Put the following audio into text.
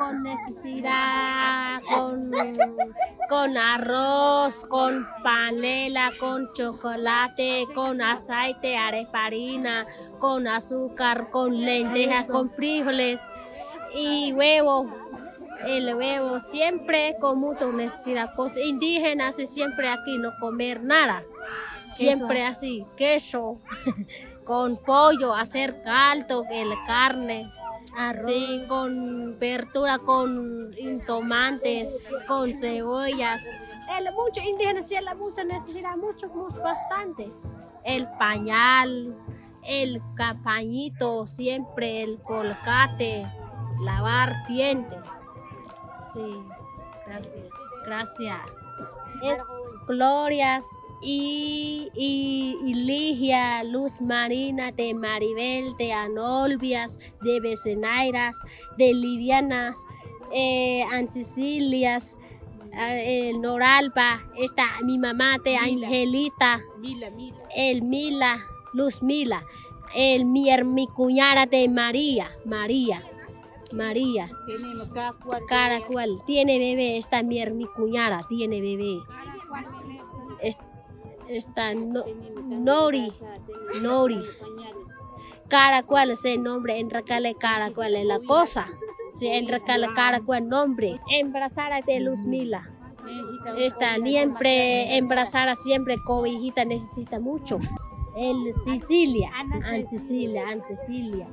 con necesidad, con, con arroz, con panela, con chocolate, con aceite, areparina, con azúcar, con lentejas, con frijoles y huevo. El huevo siempre con mucha necesidad. Pues indígenas siempre aquí no comer nada. Siempre así, queso, con pollo, hacer caldo, el carnes. Sí, con verdura, con tomates, con cebollas. El, mucho indígenas tienen mucha necesidad, mucho, mucho, bastante. El pañal, el campañito, siempre el colgate, lavar dientes. Sí, gracias. Gracias. Es Glorias y, y, y, Ligia, Luz Marina, de Maribel, de Anolvias, de Becenairas, de Lidianas, eh, Ancicilias, eh, Noralba, está mi mamá de Angelita, Mila, Mila. el Mila, Luz Mila, el mi, mi cuñada de María, María. María, cada cual. cada cual tiene bebé, esta mi, mi cuñada tiene bebé. Es- Esta no- Nori, Nori. Cada cual se nombre, enracale cada cual es la cosa. Se enracale cada cual nombre. Embarazada de Luz Mila. Esta siempre, embarazada siempre cobijita necesita mucho. El Sicilia, An Sicilia, An Sicilia.